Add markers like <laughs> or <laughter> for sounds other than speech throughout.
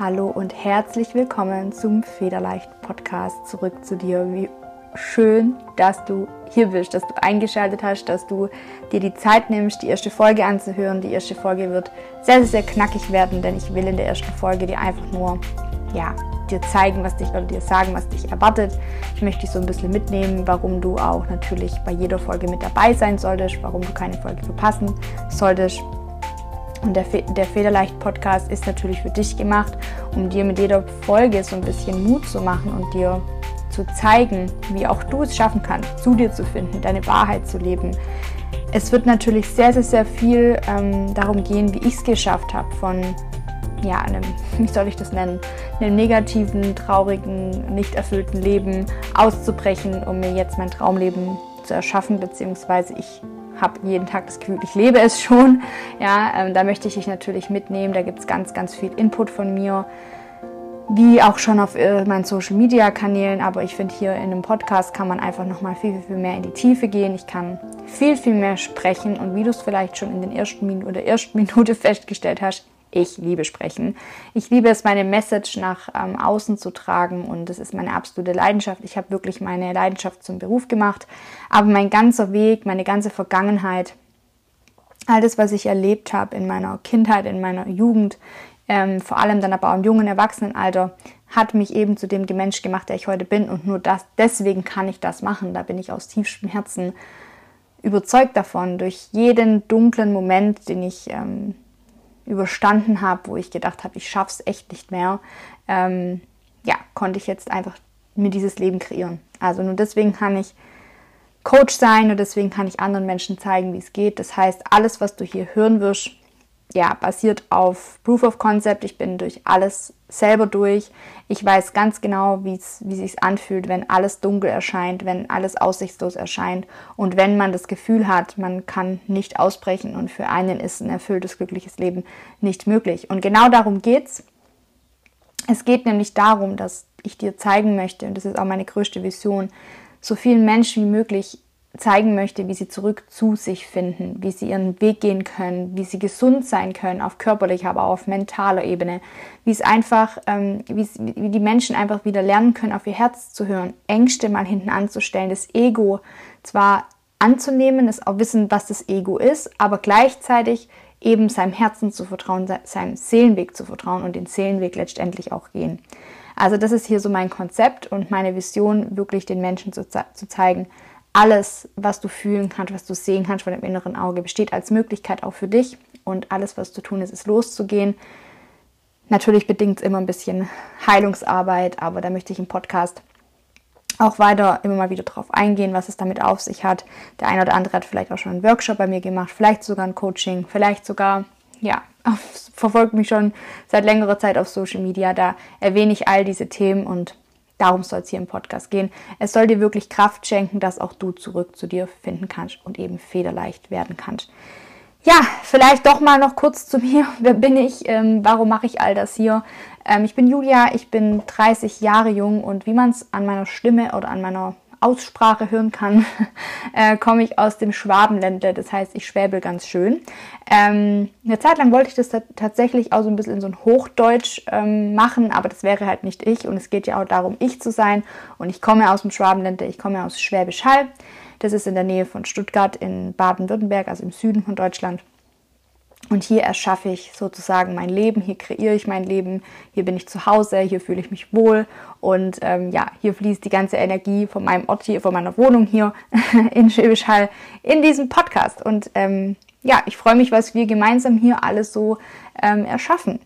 Hallo und herzlich willkommen zum Federleicht Podcast zurück zu dir. Wie schön, dass du hier bist, dass du eingeschaltet hast, dass du dir die Zeit nimmst, die erste Folge anzuhören. Die erste Folge wird sehr, sehr, knackig werden, denn ich will in der ersten Folge dir einfach nur, ja, dir zeigen, was dich oder dir sagen, was dich erwartet. Ich möchte dich so ein bisschen mitnehmen, warum du auch natürlich bei jeder Folge mit dabei sein solltest, warum du keine Folge verpassen solltest. Und der, Fe der Federleicht-Podcast ist natürlich für dich gemacht, um dir mit jeder Folge so ein bisschen Mut zu machen und dir zu zeigen, wie auch du es schaffen kannst, zu dir zu finden, deine Wahrheit zu leben. Es wird natürlich sehr, sehr, sehr viel ähm, darum gehen, wie ich es geschafft habe, von ja, einem, <laughs> wie soll ich das nennen, einem negativen, traurigen, nicht erfüllten Leben auszubrechen, um mir jetzt mein Traumleben zu erschaffen, beziehungsweise ich habe jeden Tag das Gefühl, ich lebe es schon. <laughs> Ja, ähm, da möchte ich dich natürlich mitnehmen. Da gibt es ganz, ganz viel Input von mir, wie auch schon auf äh, meinen Social Media Kanälen. Aber ich finde, hier in einem Podcast kann man einfach nochmal viel, viel, viel mehr in die Tiefe gehen. Ich kann viel, viel mehr sprechen. Und wie du es vielleicht schon in den ersten Minuten oder ersten <laughs> Minute festgestellt hast, ich liebe sprechen. Ich liebe es, meine Message nach ähm, außen zu tragen und das ist meine absolute Leidenschaft. Ich habe wirklich meine Leidenschaft zum Beruf gemacht, aber mein ganzer Weg, meine ganze Vergangenheit, all das, was ich erlebt habe in meiner Kindheit, in meiner Jugend, ähm, vor allem dann aber auch im jungen Erwachsenenalter, hat mich eben zu dem Mensch gemacht, der ich heute bin und nur das, deswegen kann ich das machen. Da bin ich aus tiefstem Herzen überzeugt davon, durch jeden dunklen Moment, den ich ähm, überstanden habe, wo ich gedacht habe, ich schaff's echt nicht mehr, ähm, ja, konnte ich jetzt einfach mir dieses Leben kreieren. Also nur deswegen kann ich Coach sein und deswegen kann ich anderen Menschen zeigen, wie es geht. Das heißt, alles, was du hier hören wirst, ja, basiert auf Proof of Concept. Ich bin durch alles selber durch. Ich weiß ganz genau, wie es sich anfühlt, wenn alles dunkel erscheint, wenn alles aussichtslos erscheint und wenn man das Gefühl hat, man kann nicht ausbrechen und für einen ist ein erfülltes, glückliches Leben nicht möglich. Und genau darum geht's. Es geht nämlich darum, dass ich dir zeigen möchte, und das ist auch meine größte Vision, so vielen Menschen wie möglich zeigen möchte, wie sie zurück zu sich finden, wie sie ihren Weg gehen können, wie sie gesund sein können auf körperlicher, aber auch auf mentaler Ebene, wie es einfach, ähm, wie, wie die Menschen einfach wieder lernen können, auf ihr Herz zu hören, Ängste mal hinten anzustellen, das Ego zwar anzunehmen, das auch wissen, was das Ego ist, aber gleichzeitig eben seinem Herzen zu vertrauen, seinem Seelenweg zu vertrauen und den Seelenweg letztendlich auch gehen. Also das ist hier so mein Konzept und meine Vision, wirklich den Menschen zu, zu zeigen, alles, was du fühlen kannst, was du sehen kannst von dem inneren Auge, besteht als Möglichkeit auch für dich. Und alles, was zu tun ist, ist loszugehen. Natürlich bedingt es immer ein bisschen Heilungsarbeit, aber da möchte ich im Podcast auch weiter immer mal wieder drauf eingehen, was es damit auf sich hat. Der eine oder andere hat vielleicht auch schon einen Workshop bei mir gemacht, vielleicht sogar ein Coaching, vielleicht sogar, ja, <laughs> verfolgt mich schon seit längerer Zeit auf Social Media. Da erwähne ich all diese Themen und Darum soll es hier im Podcast gehen. Es soll dir wirklich Kraft schenken, dass auch du zurück zu dir finden kannst und eben federleicht werden kannst. Ja, vielleicht doch mal noch kurz zu <laughs> mir. Wer bin ich? Ähm, warum mache ich all das hier? Ähm, ich bin Julia, ich bin 30 Jahre jung und wie man es an meiner Stimme oder an meiner Aussprache hören kann, <laughs> äh, komme ich aus dem Schwabenländle. Das heißt, ich schwäbel ganz schön. Ähm, eine Zeit lang wollte ich das tatsächlich auch so ein bisschen in so ein Hochdeutsch ähm, machen, aber das wäre halt nicht ich. Und es geht ja auch darum, ich zu sein. Und ich komme aus dem Schwabenländle, ich komme aus Schwäbisch Hall. Das ist in der Nähe von Stuttgart in Baden-Württemberg, also im Süden von Deutschland. Und hier erschaffe ich sozusagen mein Leben, hier kreiere ich mein Leben, hier bin ich zu Hause, hier fühle ich mich wohl und ähm, ja, hier fließt die ganze Energie von meinem Ort hier, von meiner Wohnung hier <laughs> in Schwäbisch Hall in diesem Podcast. Und ähm, ja, ich freue mich, was wir gemeinsam hier alles so ähm, erschaffen.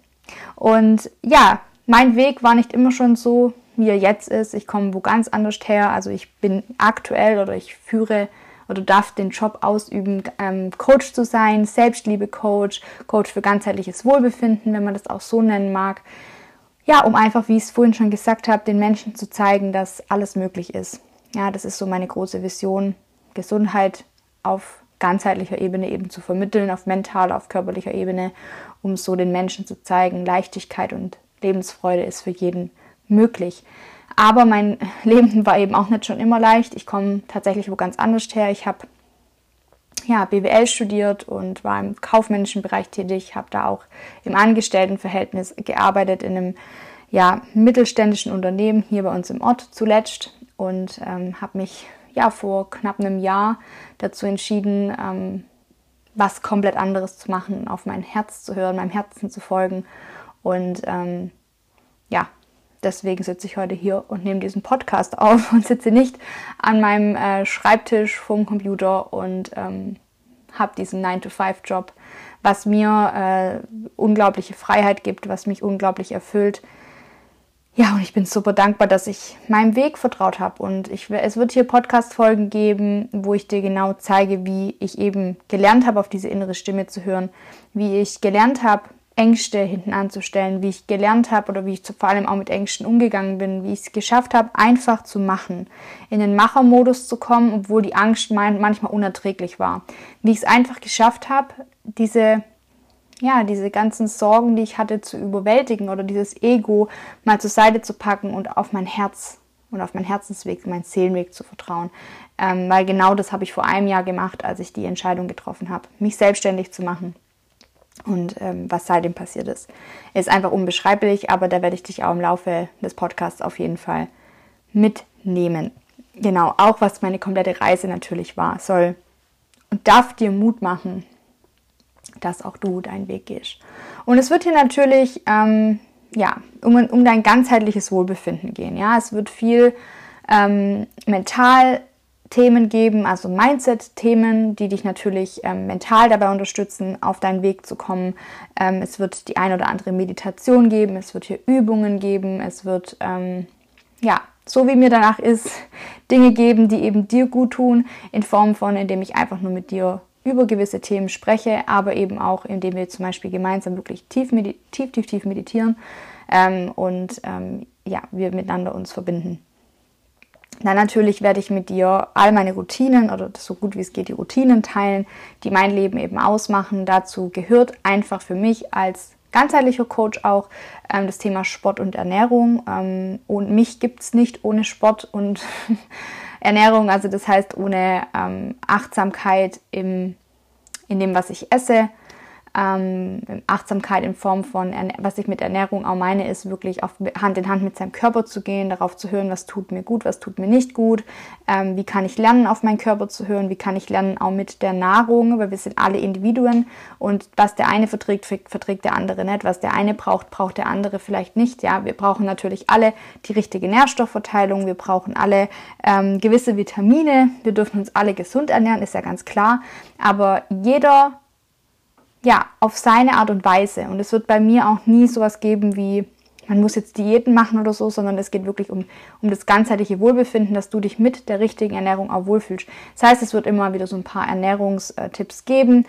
Und ja, mein Weg war nicht immer schon so, wie er jetzt ist. Ich komme wo ganz anders her. Also ich bin aktuell oder ich führe oder darf den Job ausüben, ähm, Coach zu sein, Selbstliebe-Coach, Coach für ganzheitliches Wohlbefinden, wenn man das auch so nennen mag. Ja, um einfach, wie ich es vorhin schon gesagt habe, den Menschen zu zeigen, dass alles möglich ist. Ja, das ist so meine große Vision, Gesundheit auf ganzheitlicher Ebene eben zu vermitteln, auf mentaler, auf körperlicher Ebene, um so den Menschen zu zeigen, Leichtigkeit und Lebensfreude ist für jeden möglich. Aber mein <laughs> Leben war eben auch nicht schon immer leicht. Ich komme tatsächlich wo ganz anders her. Ich habe ja, BWL studiert und war im kaufmännischen Bereich tätig, habe da auch im Angestelltenverhältnis gearbeitet in einem ja, mittelständischen Unternehmen hier bei uns im Ort zuletzt und ähm, habe mich ja vor knapp einem Jahr dazu entschieden, ähm, was komplett anderes zu machen, auf mein Herz zu hören, meinem Herzen zu folgen. Und ähm, ja, deswegen sitze ich heute hier und nehme diesen Podcast <laughs> auf und sitze nicht an meinem äh, Schreibtisch vom Computer und ähm, habe diesen 9-to-5-Job, was mir äh, unglaubliche Freiheit gibt, was mich unglaublich erfüllt ja, und ich bin super dankbar, dass ich meinem Weg vertraut habe. Und ich, es wird hier Podcast-Folgen geben, wo ich dir genau zeige, wie ich eben gelernt habe, auf diese innere Stimme zu hören, wie ich gelernt habe, Ängste hinten anzustellen, wie ich gelernt habe oder wie ich vor allem auch mit Ängsten umgegangen bin, wie ich es geschafft habe, einfach zu machen, in den Machermodus zu kommen, obwohl die Angst manchmal unerträglich war. Wie ich es einfach geschafft habe, diese ja, diese ganzen Sorgen, die ich hatte, zu überwältigen oder dieses Ego mal zur Seite zu packen und auf mein Herz und auf meinen Herzensweg, meinen Seelenweg zu vertrauen. Ähm, weil genau das habe ich vor einem Jahr gemacht, als ich die Entscheidung getroffen habe, mich selbstständig zu machen. Und ähm, was seitdem passiert ist, ist einfach unbeschreiblich, aber da werde ich dich auch im Laufe des Podcasts auf jeden Fall mitnehmen. Genau, auch was meine komplette Reise natürlich war, soll und darf dir Mut machen, dass auch du deinen Weg gehst. Und es wird hier natürlich ähm, ja, um, um dein ganzheitliches Wohlbefinden gehen. Ja? Es wird viel ähm, mental Themen geben, also Mindset-Themen, die dich natürlich ähm, mental dabei unterstützen, auf deinen Weg zu kommen. Ähm, es wird die ein oder andere Meditation geben, es wird hier Übungen geben, es wird, ähm, ja, so wie mir danach ist, <laughs> Dinge geben, die eben dir gut tun, in Form von, indem ich einfach nur mit dir über gewisse Themen spreche, aber eben auch, indem wir zum Beispiel gemeinsam wirklich tief, tief, tief, tief meditieren ähm, und ähm, ja, wir miteinander uns verbinden. Dann natürlich werde ich mit dir all meine Routinen oder so gut wie es geht die Routinen teilen, die mein Leben eben ausmachen. Dazu gehört einfach für mich als ganzheitlicher Coach auch ähm, das Thema Sport und Ernährung. Ähm, und mich gibt es nicht ohne Sport und <laughs> Ernährung, also das heißt ohne ähm, Achtsamkeit im, in dem, was ich esse, ähm, Achtsamkeit in Form von, was ich mit Ernährung auch meine, ist wirklich auf Hand in Hand mit seinem Körper zu gehen, darauf zu hören, was tut mir gut, was tut mir nicht gut, ähm, wie kann ich lernen, auf meinen Körper zu hören, wie kann ich lernen, auch mit der Nahrung, weil wir sind alle Individuen und was der eine verträgt, verträgt der andere nicht, was der eine braucht, braucht der andere vielleicht nicht. Ja, wir brauchen natürlich alle die richtige Nährstoffverteilung, wir brauchen alle ähm, gewisse Vitamine, wir dürfen uns alle gesund ernähren, ist ja ganz klar, aber jeder ja, auf seine Art und Weise. Und es wird bei mir auch nie sowas geben wie, man muss jetzt Diäten machen oder so, sondern es geht wirklich um, um das ganzheitliche Wohlbefinden, dass du dich mit der richtigen Ernährung auch wohlfühlst. Das heißt, es wird immer wieder so ein paar Ernährungstipps geben.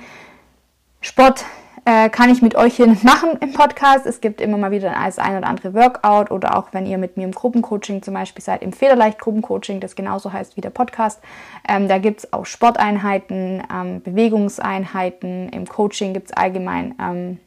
Sport äh, kann ich mit euch hier machen im Podcast. Es gibt immer mal wieder das ein oder andere Workout oder auch wenn ihr mit mir im Gruppencoaching zum Beispiel seid, im Federleicht Gruppencoaching, das genauso heißt wie der Podcast. Ähm, da gibt es auch Sporteinheiten, ähm, Bewegungseinheiten. Im Coaching gibt es allgemein, ähm,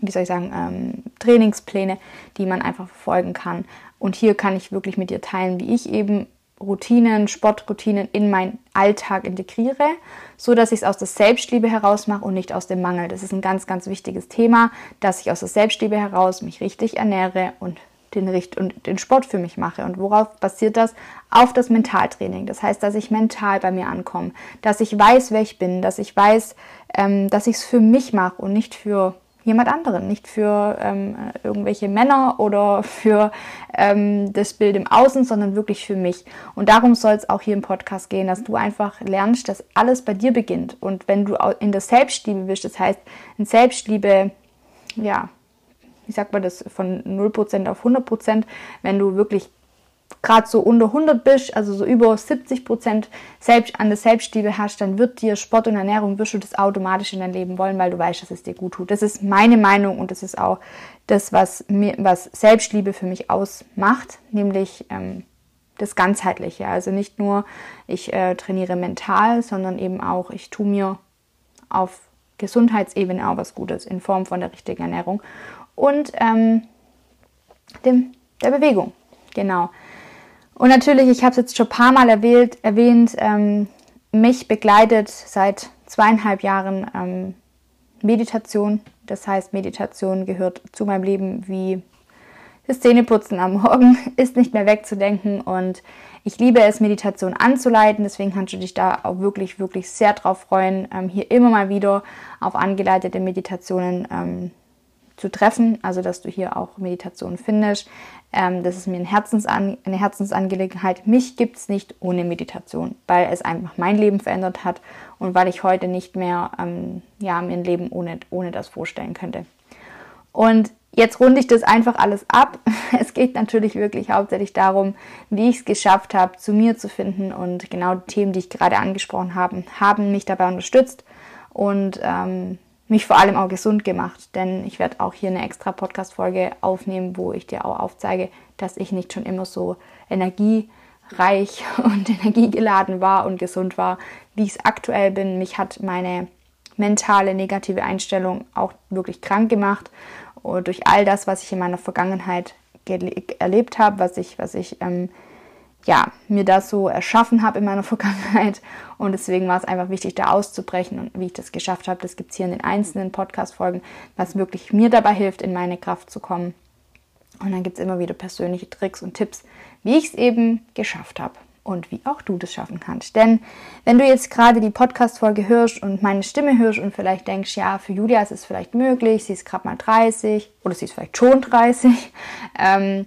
wie soll ich sagen, ähm, Trainingspläne, die man einfach verfolgen kann. Und hier kann ich wirklich mit dir teilen, wie ich eben Routinen, Sportroutinen in meinen Alltag integriere, so dass ich es aus der Selbstliebe heraus mache und nicht aus dem Mangel. Das ist ein ganz, ganz wichtiges Thema, dass ich aus der Selbstliebe heraus mich richtig ernähre und den, Richt und den Sport für mich mache. Und worauf basiert das? Auf das Mentaltraining. Das heißt, dass ich mental bei mir ankomme, dass ich weiß, wer ich bin, dass ich weiß, ähm, dass ich es für mich mache und nicht für jemand anderen, nicht für ähm, irgendwelche Männer oder <laughs> für ähm, das Bild im Außen, sondern wirklich für mich. Und darum soll es auch hier im Podcast gehen, dass du einfach lernst, dass alles bei dir beginnt. Und wenn du in der Selbstliebe bist, das heißt, in Selbstliebe, ja, wie sagt man das, von 0% auf 100%, wenn du wirklich gerade so unter 100 bist, also so über 70 Prozent selbst, an der Selbstliebe hast, dann wird dir Sport und Ernährung, wirst du das automatisch in dein Leben wollen, weil du weißt, dass es dir gut tut. Das ist meine Meinung und das ist auch das, was, mir, was Selbstliebe für mich ausmacht, nämlich ähm, das Ganzheitliche. Also nicht nur, ich äh, trainiere mental, sondern eben auch, ich tue mir auf Gesundheitsebene auch was Gutes in Form von der richtigen Ernährung und ähm, dem, der Bewegung. Genau. Und natürlich, ich habe es jetzt schon ein paar Mal erwähnt, erwähnt ähm, mich begleitet seit zweieinhalb Jahren ähm, Meditation. Das heißt, Meditation gehört zu meinem Leben wie das Zähneputzen am Morgen, <laughs> ist nicht mehr wegzudenken und ich liebe es, Meditation anzuleiten. Deswegen kannst du dich da auch wirklich, wirklich sehr drauf freuen, ähm, hier immer mal wieder auf angeleitete Meditationen ähm, zu treffen. Also, dass du hier auch Meditationen findest. Ähm, das ist mir ein Herzensan eine Herzensangelegenheit. Mich gibt es nicht ohne Meditation, weil es einfach mein Leben verändert hat und weil ich heute nicht mehr ähm, ja, mir ein Leben ohne, ohne das vorstellen könnte. Und jetzt runde ich das einfach alles ab. <laughs> Es geht natürlich wirklich hauptsächlich darum, wie ich es geschafft habe, zu mir zu finden. Und genau die Themen, die ich gerade angesprochen habe, haben mich dabei unterstützt und ähm, mich vor allem auch gesund gemacht. Denn ich werde auch hier eine extra Podcast-Folge aufnehmen, wo ich dir auch aufzeige, dass ich nicht schon immer so energiereich <laughs> und energiegeladen war und gesund war, wie ich es aktuell bin. Mich hat meine mentale negative Einstellung auch wirklich krank gemacht durch all das, was ich in meiner Vergangenheit erlebt habe, was ich, was ich ähm, ja, mir das so erschaffen habe in meiner <laughs> Vergangenheit. Und deswegen war es einfach wichtig, da auszubrechen. Und wie ich das geschafft habe, das gibt es hier in den einzelnen Podcast-Folgen, was wirklich mir dabei hilft, in meine Kraft zu kommen. Und dann gibt es immer wieder persönliche Tricks und Tipps, wie ich es eben geschafft habe und wie auch du das schaffen kannst. Denn wenn du jetzt gerade die Podcast-Folge hörst und meine Stimme hörst und vielleicht denkst, ja, für Julia ist es vielleicht möglich, sie ist gerade mal 30 oder sie ist vielleicht schon 30, ähm,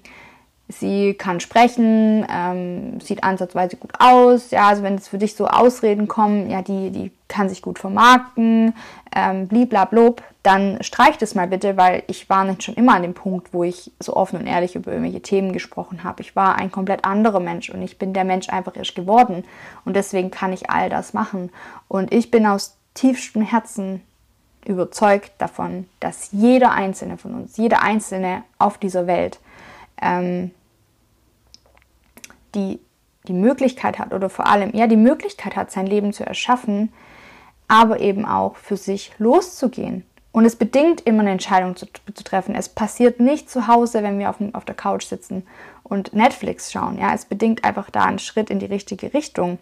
sie kann sprechen, ähm, sieht ansatzweise gut aus. Ja, also wenn es für dich so Ausreden kommen, ja, die, die kann sich gut vermarkten, ähm, bliblablub, dann streich das mal bitte, weil ich war nicht schon immer an dem Punkt, wo ich so offen und ehrlich über irgendwelche Themen gesprochen habe. Ich war ein komplett anderer Mensch und ich bin der Mensch einfach erst geworden und deswegen kann ich all das machen. Und ich bin aus tiefstem Herzen überzeugt davon, dass jeder einzelne von uns, jeder einzelne auf dieser Welt ähm, die, die Möglichkeit hat oder vor allem ja die Möglichkeit hat, sein Leben zu erschaffen, aber eben auch für sich loszugehen. Und es bedingt immer eine Entscheidung zu, zu treffen. Es passiert nicht zu Hause, wenn wir auf, auf der Couch sitzen und Netflix schauen. Ja, es bedingt einfach da einen Schritt in die richtige Richtung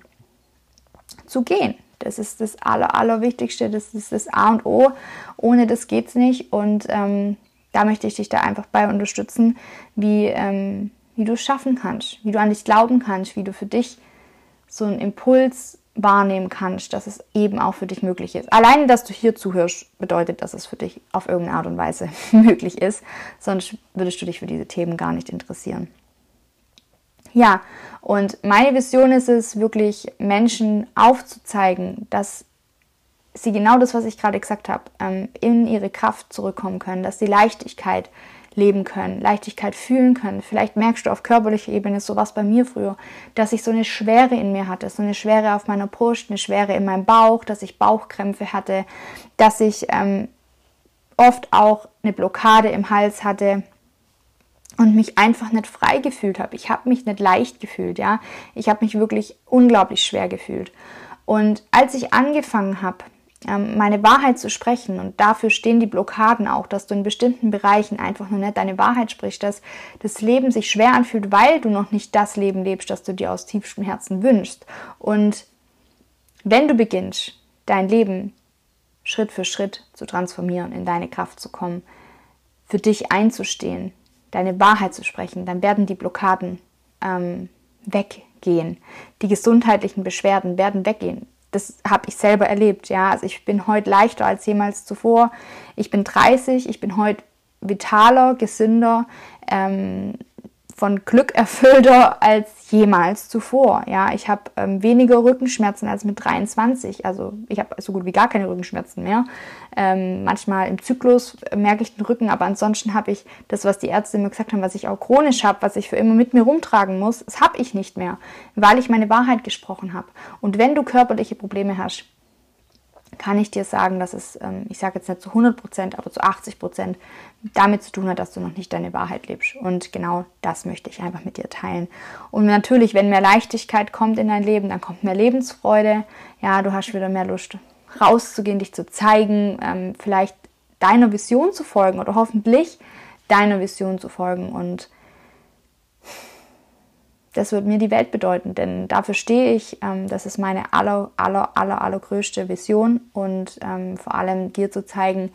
zu gehen. Das ist das Aller, Allerwichtigste, das ist das A und O. Ohne das geht es nicht. Und ähm, da möchte ich dich da einfach bei unterstützen, wie, ähm, wie du es schaffen kannst, wie du an dich glauben kannst, wie du für dich so einen Impuls wahrnehmen kannst, dass es eben auch für dich möglich ist. Allein, dass du hier zuhörst, bedeutet, dass es für dich auf irgendeine Art und Weise <laughs> möglich ist. Sonst würdest du dich für diese Themen gar nicht interessieren. Ja, und meine Vision ist es, wirklich Menschen aufzuzeigen, dass sie genau das, was ich gerade gesagt habe, ähm, in ihre Kraft zurückkommen können, dass die Leichtigkeit leben können, Leichtigkeit fühlen können. Vielleicht merkst du auf körperlicher Ebene so was bei mir früher, dass ich so eine Schwere in mir hatte, so eine Schwere auf meiner Brust, eine Schwere in meinem Bauch, dass ich Bauchkrämpfe hatte, dass ich ähm, oft auch eine Blockade im Hals hatte und mich einfach nicht frei gefühlt habe. Ich habe mich nicht leicht gefühlt, ja. Ich habe mich wirklich unglaublich schwer gefühlt. Und als ich angefangen habe, meine Wahrheit zu sprechen. Und dafür stehen die Blockaden auch, dass du in bestimmten Bereichen einfach nur nicht deine Wahrheit sprichst, dass das Leben sich schwer anfühlt, weil du noch nicht das Leben lebst, das du dir aus tiefstem Herzen wünschst. Und wenn du beginnst, dein Leben Schritt für Schritt zu transformieren, in deine Kraft zu kommen, für dich einzustehen, deine Wahrheit zu sprechen, dann werden die Blockaden ähm, weggehen. Die gesundheitlichen Beschwerden werden weggehen das habe ich selber erlebt. Ja, also ich bin heute leichter als jemals zuvor. Ich bin 30, ich bin heute vitaler, gesünder, ähm, von Glück erfüllter als jemals zuvor. Ja, ich habe ähm, weniger Rückenschmerzen als mit 23. Also ich habe so gut wie gar keine Rückenschmerzen mehr. Ähm, manchmal im Zyklus merke ich den Rücken, aber ansonsten habe ich das, was die Ärzte mir gesagt haben, was ich auch chronisch habe, was ich für immer mit mir rumtragen muss, das habe ich nicht mehr, weil ich meine Wahrheit gesprochen habe. Und wenn du körperliche Probleme hast, kann ich dir sagen, dass es, ähm, ich sage jetzt nicht zu 100 Prozent, aber zu 80 Prozent damit zu tun hat, dass du noch nicht deine Wahrheit lebst. Und genau das möchte ich einfach mit dir teilen. Und natürlich, wenn mehr Leichtigkeit kommt in dein Leben, dann kommt mehr Lebensfreude. Ja, du hast wieder mehr Lust, rauszugehen, dich zu zeigen, ähm, vielleicht deiner Vision zu folgen oder hoffentlich deiner Vision zu folgen. Und das wird mir die Welt bedeuten, denn dafür stehe ich. Ähm, das ist meine aller, aller, aller, allergrößte Vision und ähm, vor allem dir zu zeigen,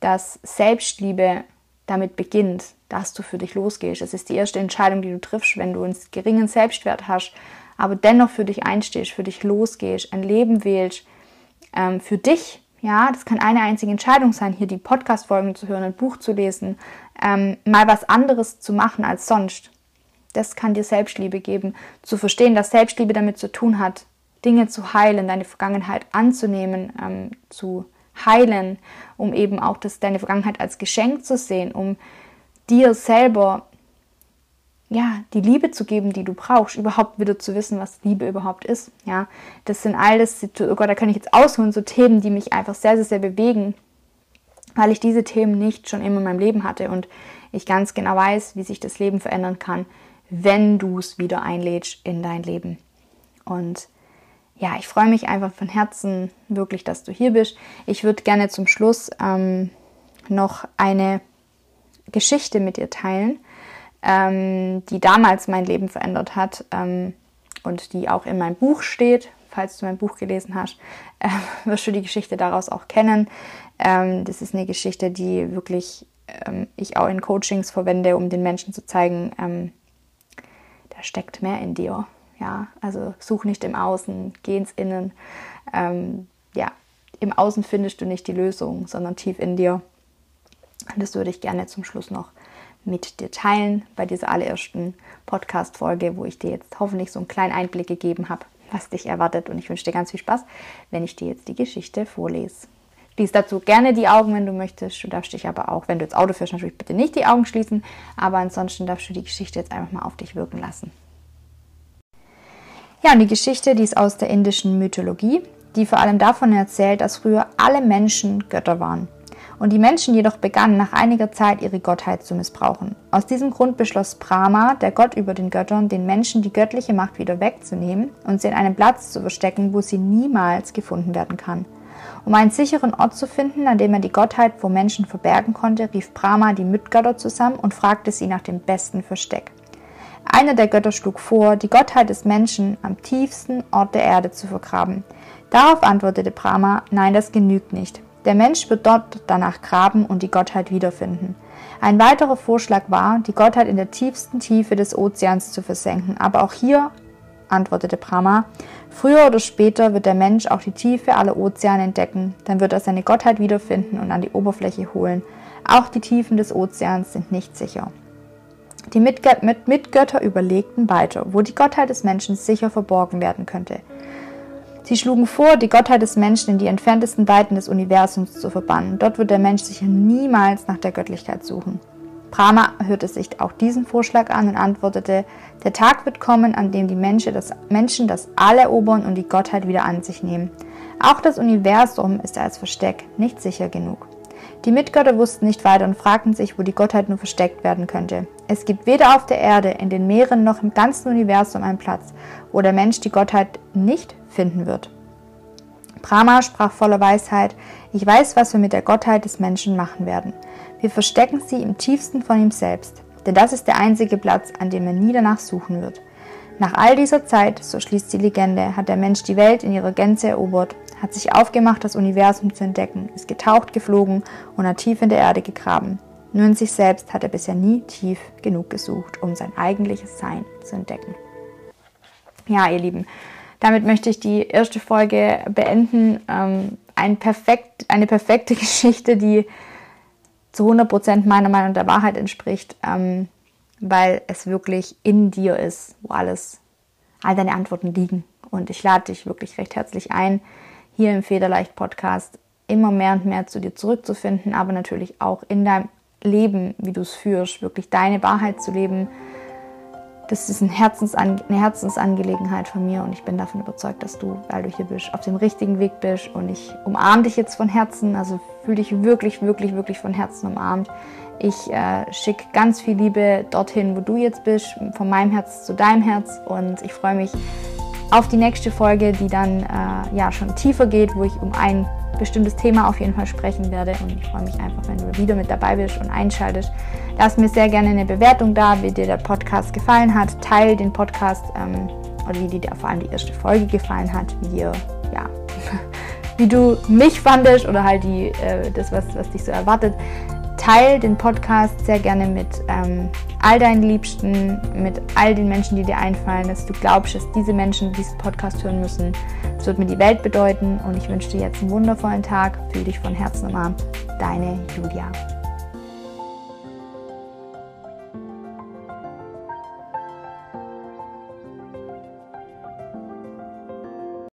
dass Selbstliebe damit beginnt, dass du für dich losgehst. Das ist die erste Entscheidung, die du triffst, wenn du einen geringen Selbstwert hast, aber dennoch für dich einstehst, für dich losgehst, ein Leben wählst, ähm, für dich. Ja, das kann eine einzige Entscheidung sein, hier die Podcast-Folgen zu hören, ein Buch zu lesen, mal was anderes zu machen als sonst. Das kann dir Selbstliebe geben, zu verstehen, dass Selbstliebe damit zu tun hat, Dinge zu heilen, deine Vergangenheit anzunehmen, ähm, zu heilen, um eben auch das, deine Vergangenheit als Geschenk zu sehen, um dir selber ja, die Liebe zu geben, die du brauchst, überhaupt wieder zu wissen, was Liebe überhaupt ist. Ja, das sind alles, oh Gott, da kann ich jetzt ausholen, so Themen, die mich einfach sehr, sehr, sehr bewegen, weil ich diese Themen nicht schon immer in meinem Leben hatte und ich ganz genau weiß, wie sich das Leben verändern kann, wenn du es wieder einlädst in dein Leben. Und ja, ich freue mich einfach von Herzen wirklich, dass du hier bist. Ich würde gerne zum Schluss ähm, noch eine Geschichte mit dir teilen, ähm, die damals mein Leben verändert hat ähm, und die auch in meinem Buch steht. Falls du mein Buch gelesen hast, äh, <laughs> wirst du die Geschichte daraus auch kennen. Ähm, das ist eine Geschichte, die wirklich ähm, ich auch in Coachings verwende, um den Menschen zu zeigen, ähm, steckt mehr in dir. Ja, also such nicht im Außen, geh ins Innen. Ähm, ja, im Außen findest du nicht die Lösung, sondern tief in dir. Und das würde ich gerne zum Schluss noch mit dir teilen bei dieser allerersten Podcast-Folge, wo ich dir jetzt hoffentlich so einen kleinen Einblick gegeben habe, was dich erwartet. Und ich wünsche dir ganz viel Spaß, wenn ich dir jetzt die Geschichte vorlese. Schließ dazu gerne die Augen, wenn du möchtest. Du darfst dich aber auch, wenn du jetzt Auto fährst, natürlich bitte nicht die Augen schließen. Aber ansonsten darfst du die Geschichte jetzt einfach mal auf dich wirken lassen. Ja, und die Geschichte, die ist aus der indischen Mythologie, die vor allem davon erzählt, dass früher alle Menschen Götter waren. Und die Menschen jedoch begannen nach einiger Zeit ihre Gottheit zu missbrauchen. Aus diesem Grund beschloss Brahma, der Gott über den Göttern, den Menschen die göttliche Macht wieder wegzunehmen und sie in einen Platz zu verstecken, wo sie niemals gefunden werden kann. Um einen sicheren Ort zu finden, an dem er die Gottheit vor Menschen verbergen konnte, rief Brahma die Mitgötter zusammen und fragte sie nach dem besten Versteck. Einer der Götter schlug vor, die Gottheit des Menschen am tiefsten Ort der Erde zu vergraben. Darauf antwortete Brahma, nein, das genügt nicht. Der Mensch wird dort danach graben und die Gottheit wiederfinden. Ein weiterer Vorschlag war, die Gottheit in der tiefsten Tiefe des Ozeans zu versenken. Aber auch hier, antwortete Brahma, früher oder später wird der Mensch auch die Tiefe aller Ozeane entdecken. Dann wird er seine Gottheit wiederfinden und an die Oberfläche holen. Auch die Tiefen des Ozeans sind nicht sicher. Die Mitgötter überlegten weiter, wo die Gottheit des Menschen sicher verborgen werden könnte. Sie schlugen vor, die Gottheit des Menschen in die entferntesten Weiten des Universums zu verbannen. Dort wird der Mensch sicher niemals nach der Göttlichkeit suchen. Brahma hörte sich auch diesen Vorschlag an und antwortete, der Tag wird kommen, an dem die Menschen das, Menschen das All erobern und die Gottheit wieder an sich nehmen. Auch das Universum ist als Versteck nicht sicher genug. Die Mitgötter wussten nicht weiter und fragten sich, wo die Gottheit nur versteckt werden könnte. Es gibt weder auf der Erde, in den Meeren noch im ganzen Universum einen Platz, wo der Mensch die Gottheit nicht finden wird. Brahma sprach voller Weisheit, ich weiß, was wir mit der Gottheit des Menschen machen werden. Wir verstecken sie im tiefsten von ihm selbst, denn das ist der einzige Platz, an dem er nie danach suchen wird. Nach all dieser Zeit, so schließt die Legende, hat der Mensch die Welt in ihrer Gänze erobert, hat sich aufgemacht, das Universum zu entdecken, ist getaucht, geflogen und hat tief in der Erde gegraben. Nur in sich selbst hat er bisher nie tief genug gesucht, um sein eigentliches Sein zu entdecken. Ja, ihr Lieben, damit möchte ich die erste Folge beenden. Ähm, ein perfekt, eine perfekte <laughs> Geschichte, die zu 100% meiner Meinung der Wahrheit entspricht. Ähm, weil es wirklich in dir ist, wo alles, all deine Antworten liegen. Und ich lade dich wirklich recht herzlich ein, hier im Federleicht Podcast immer mehr und mehr zu dir zurückzufinden, aber natürlich auch in deinem Leben, wie du es führst, wirklich deine Wahrheit zu leben. Das ist ein Herzensan eine Herzensangelegenheit von mir und ich bin davon überzeugt, dass du, weil du hier bist, auf dem richtigen Weg bist und ich umarme dich jetzt von Herzen, also fühle dich wirklich, wirklich, wirklich von Herzen umarmt. Ich äh, schicke ganz viel Liebe dorthin, wo du jetzt bist, von meinem Herz zu deinem Herz. Und ich freue mich auf die nächste Folge, die dann äh, ja schon tiefer geht, wo ich um ein bestimmtes Thema auf jeden Fall sprechen werde. Und ich freue mich einfach, wenn du wieder mit dabei bist und einschaltest. Lass mir sehr gerne eine Bewertung da, wie dir der Podcast gefallen hat. Teil den Podcast ähm, oder wie dir vor allem die erste Folge gefallen hat, wie dir, ja, <laughs> wie du mich fandest oder halt die, äh, das, was, was dich so erwartet. Teil den Podcast sehr gerne mit ähm, all deinen Liebsten, mit all den Menschen, die dir einfallen, dass du glaubst, dass diese Menschen diesen Podcast hören müssen. Das wird mir die Welt bedeuten und ich wünsche dir jetzt einen wundervollen Tag. Fühl dich von Herzen umarmt. Deine Julia.